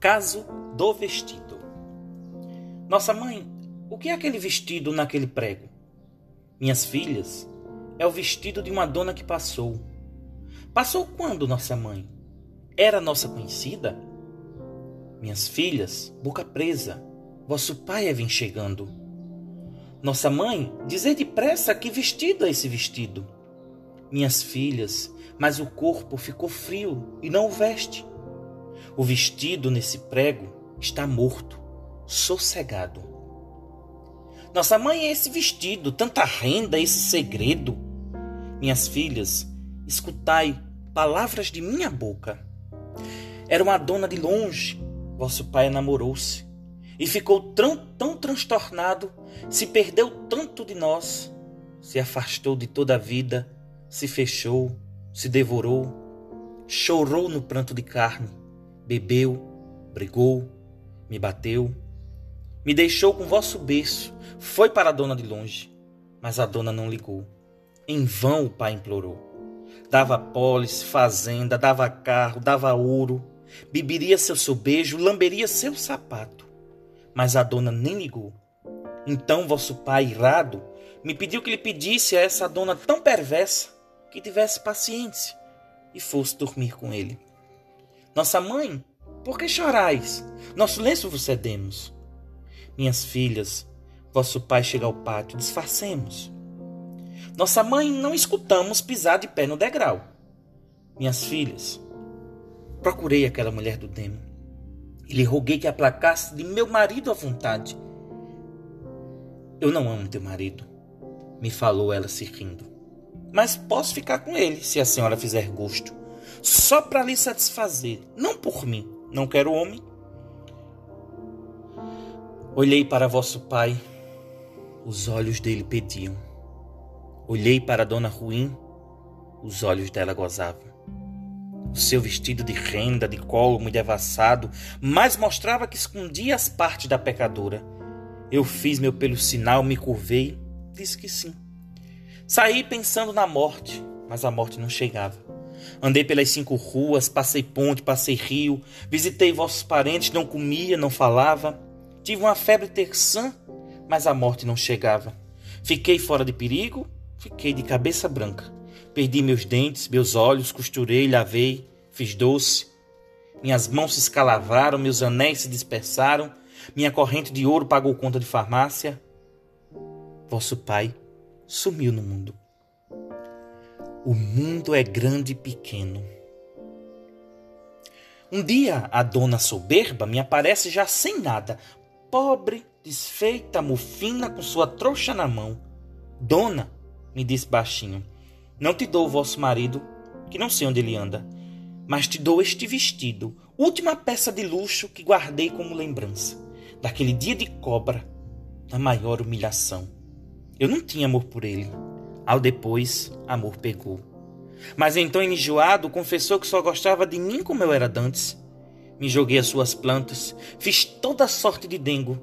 Caso do vestido. Nossa mãe, o que é aquele vestido naquele prego? Minhas filhas, é o vestido de uma dona que passou. Passou quando, nossa mãe? Era nossa conhecida? Minhas filhas, boca presa, vosso pai é vem chegando. Nossa mãe, dizer depressa que vestido é esse vestido? Minhas filhas, mas o corpo ficou frio e não o veste. O vestido nesse prego está morto, sossegado. Nossa mãe é esse vestido, tanta renda, esse segredo. Minhas filhas, escutai palavras de minha boca. Era uma dona de longe, vosso pai namorou-se e ficou tão, tão transtornado, se perdeu tanto de nós, se afastou de toda a vida, se fechou, se devorou, chorou no pranto de carne, bebeu, brigou, me bateu, me deixou com vosso berço, foi para a dona de longe, mas a dona não ligou. Em vão o pai implorou. Dava polis, fazenda, dava carro, dava ouro, beberia seu sobejo, lamberia seu sapato mas a dona nem ligou. Então vosso pai, irado, me pediu que lhe pedisse a essa dona tão perversa que tivesse paciência e fosse dormir com ele. Nossa mãe, por que chorais? Nosso lenço vos cedemos. Minhas filhas, vosso pai chega ao pátio, disfarcemos. Nossa mãe, não escutamos pisar de pé no degrau. Minhas filhas, procurei aquela mulher do demo e lhe roguei que aplacasse de meu marido à vontade. Eu não amo teu marido, me falou ela se rindo. Mas posso ficar com ele, se a senhora fizer gosto. Só para lhe satisfazer, não por mim. Não quero homem. Olhei para vosso pai, os olhos dele pediam. Olhei para dona Ruim, os olhos dela gozavam. O seu vestido de renda, de colo muito devassado, mais mostrava que escondia as partes da pecadora. Eu fiz meu pelo sinal, me curvei, disse que sim. Saí pensando na morte, mas a morte não chegava. Andei pelas cinco ruas, passei ponte, passei rio, visitei vossos parentes, não comia, não falava. Tive uma febre terçã, mas a morte não chegava. Fiquei fora de perigo, fiquei de cabeça branca. Perdi meus dentes, meus olhos, costurei, lavei, fiz doce. Minhas mãos se escalavraram, meus anéis se dispersaram, minha corrente de ouro pagou conta de farmácia. Vosso pai sumiu no mundo. O mundo é grande e pequeno. Um dia a dona soberba me aparece já sem nada, pobre, desfeita, mufina, com sua trouxa na mão. Dona, me disse baixinho, não te dou o vosso marido, que não sei onde ele anda, mas te dou este vestido, última peça de luxo que guardei como lembrança daquele dia de cobra, da maior humilhação. Eu não tinha amor por ele. Ao depois, amor pegou. Mas então, enjoado, confessou que só gostava de mim como eu era dantes. Me joguei às suas plantas, fiz toda sorte de dengo.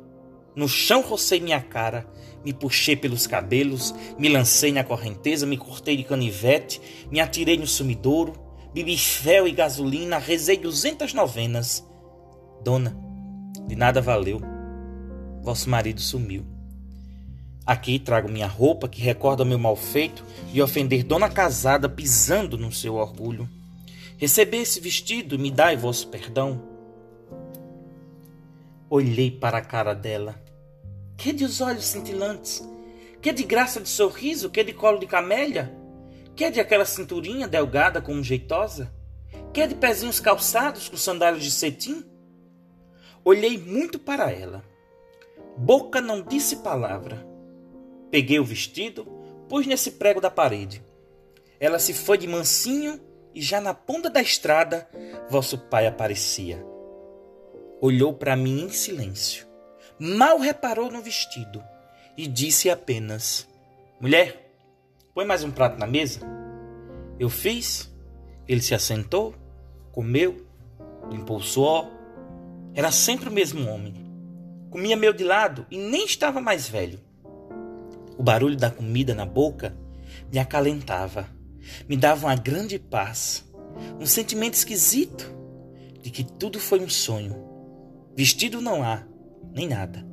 No chão rocei minha cara, me puxei pelos cabelos, me lancei na correnteza, me cortei de canivete, me atirei no sumidouro, bebi fel e gasolina, rezei duzentas novenas. Dona, de nada valeu. Vosso marido sumiu. Aqui trago minha roupa que recorda meu mal feito e ofender dona casada pisando no seu orgulho. Receber esse vestido me dai vosso perdão. Olhei para a cara dela que de os olhos cintilantes? Que de graça de sorriso? Que de colo de camélia? Que de aquela cinturinha delgada como jeitosa? Que de pezinhos calçados com sandálias de cetim? Olhei muito para ela. Boca não disse palavra. Peguei o vestido, pus nesse prego da parede. Ela se foi de mansinho e já na ponta da estrada vosso pai aparecia. Olhou para mim em silêncio mal reparou no vestido e disse apenas: Mulher, põe mais um prato na mesa. Eu fiz, ele se assentou, comeu, limpou o suor. Era sempre o mesmo homem. Comia meu de lado e nem estava mais velho. O barulho da comida na boca me acalentava, me dava uma grande paz, um sentimento esquisito de que tudo foi um sonho Vestido não há, nem nada.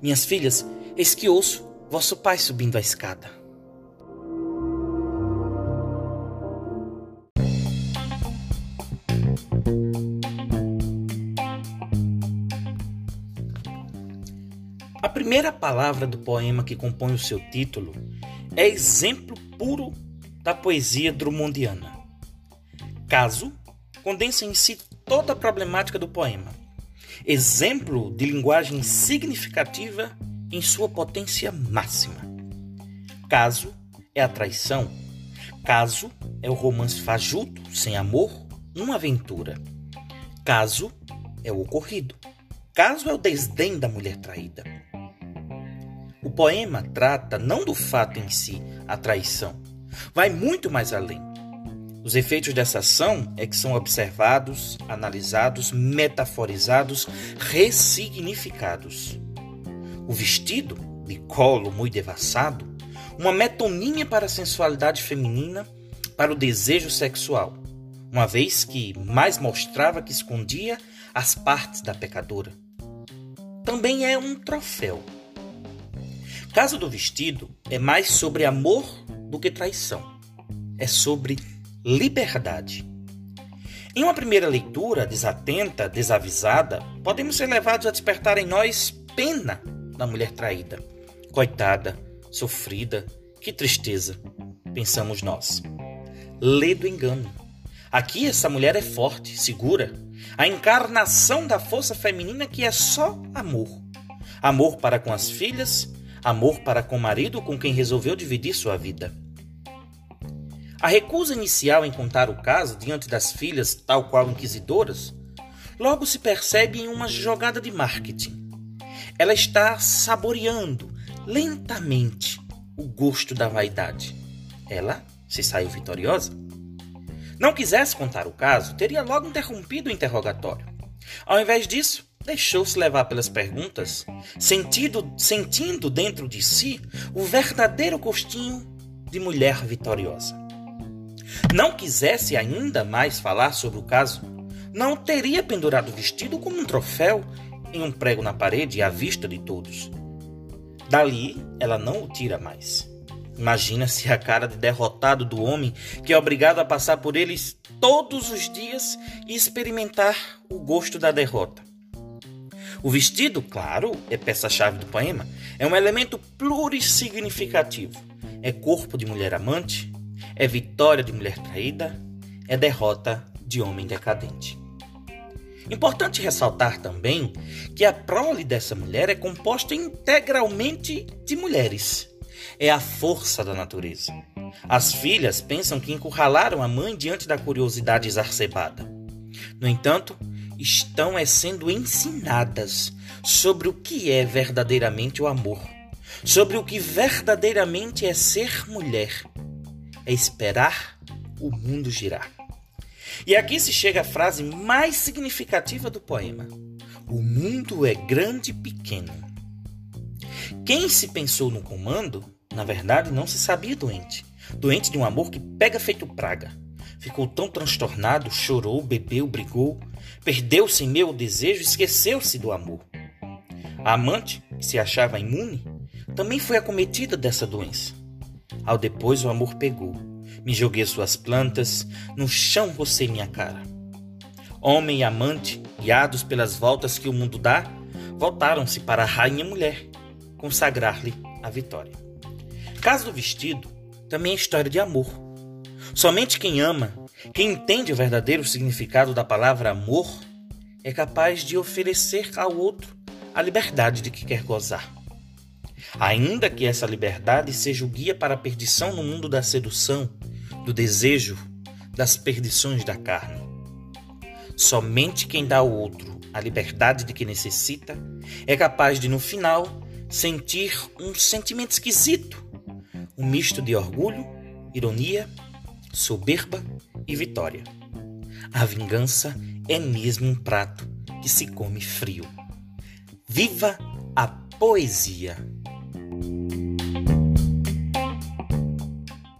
Minhas filhas, eis que ouço vosso pai subindo a escada. A primeira palavra do poema que compõe o seu título é exemplo puro da poesia drummondiana. Caso condensa em si toda a problemática do poema. Exemplo de linguagem significativa em sua potência máxima. Caso é a traição. Caso é o romance fajuto, sem amor, uma aventura. Caso é o ocorrido. Caso é o desdém da mulher traída. O poema trata não do fato em si, a traição. Vai muito mais além. Os efeitos dessa ação é que são observados, analisados, metaforizados, ressignificados. O vestido, de colo muito devassado, uma metonímia para a sensualidade feminina, para o desejo sexual, uma vez que mais mostrava que escondia as partes da pecadora. Também é um troféu caso do vestido é mais sobre amor do que traição. É sobre liberdade. Em uma primeira leitura desatenta, desavisada, podemos ser levados a despertar em nós pena da mulher traída. Coitada, sofrida, que tristeza, pensamos nós. Lê do engano. Aqui essa mulher é forte, segura, a encarnação da força feminina que é só amor. Amor para com as filhas, amor para com o marido com quem resolveu dividir sua vida. A recusa inicial em contar o caso diante das filhas, tal qual inquisidoras, logo se percebe em uma jogada de marketing. Ela está saboreando lentamente o gosto da vaidade. Ela se saiu vitoriosa. Não quisesse contar o caso, teria logo interrompido o interrogatório. Ao invés disso, deixou-se levar pelas perguntas, sentindo, sentindo dentro de si o verdadeiro gostinho de mulher vitoriosa. Não quisesse ainda mais falar sobre o caso, não teria pendurado o vestido como um troféu em um prego na parede à vista de todos. Dali ela não o tira mais. Imagina-se a cara de derrotado do homem que é obrigado a passar por eles todos os dias e experimentar o gosto da derrota. O vestido, claro, é peça-chave do poema, é um elemento plurissignificativo. É corpo de mulher amante, é vitória de mulher traída, é derrota de homem decadente. Importante ressaltar também que a prole dessa mulher é composta integralmente de mulheres. É a força da natureza. As filhas pensam que encurralaram a mãe diante da curiosidade exacerbada. No entanto, estão é sendo ensinadas sobre o que é verdadeiramente o amor, sobre o que verdadeiramente é ser mulher, é esperar o mundo girar. E aqui se chega à frase mais significativa do poema: O mundo é grande e pequeno. Quem se pensou no comando, na verdade, não se sabia doente. Doente de um amor que pega feito praga Ficou tão transtornado, chorou, bebeu, brigou, perdeu-se em meu desejo, esqueceu-se do amor. A amante, que se achava imune, também foi acometida dessa doença. Ao depois o amor pegou, me joguei suas plantas, no chão rocei minha cara. Homem e amante, guiados pelas voltas que o mundo dá, voltaram-se para a rainha mulher, consagrar-lhe a vitória. Caso do vestido, também é história de amor Somente quem ama, quem entende o verdadeiro significado da palavra amor, é capaz de oferecer ao outro a liberdade de que quer gozar. Ainda que essa liberdade seja o guia para a perdição no mundo da sedução, do desejo, das perdições da carne. Somente quem dá ao outro a liberdade de que necessita é capaz de, no final, sentir um sentimento esquisito, um misto de orgulho, ironia soberba e vitória. A vingança é mesmo um prato que se come frio. Viva a poesia!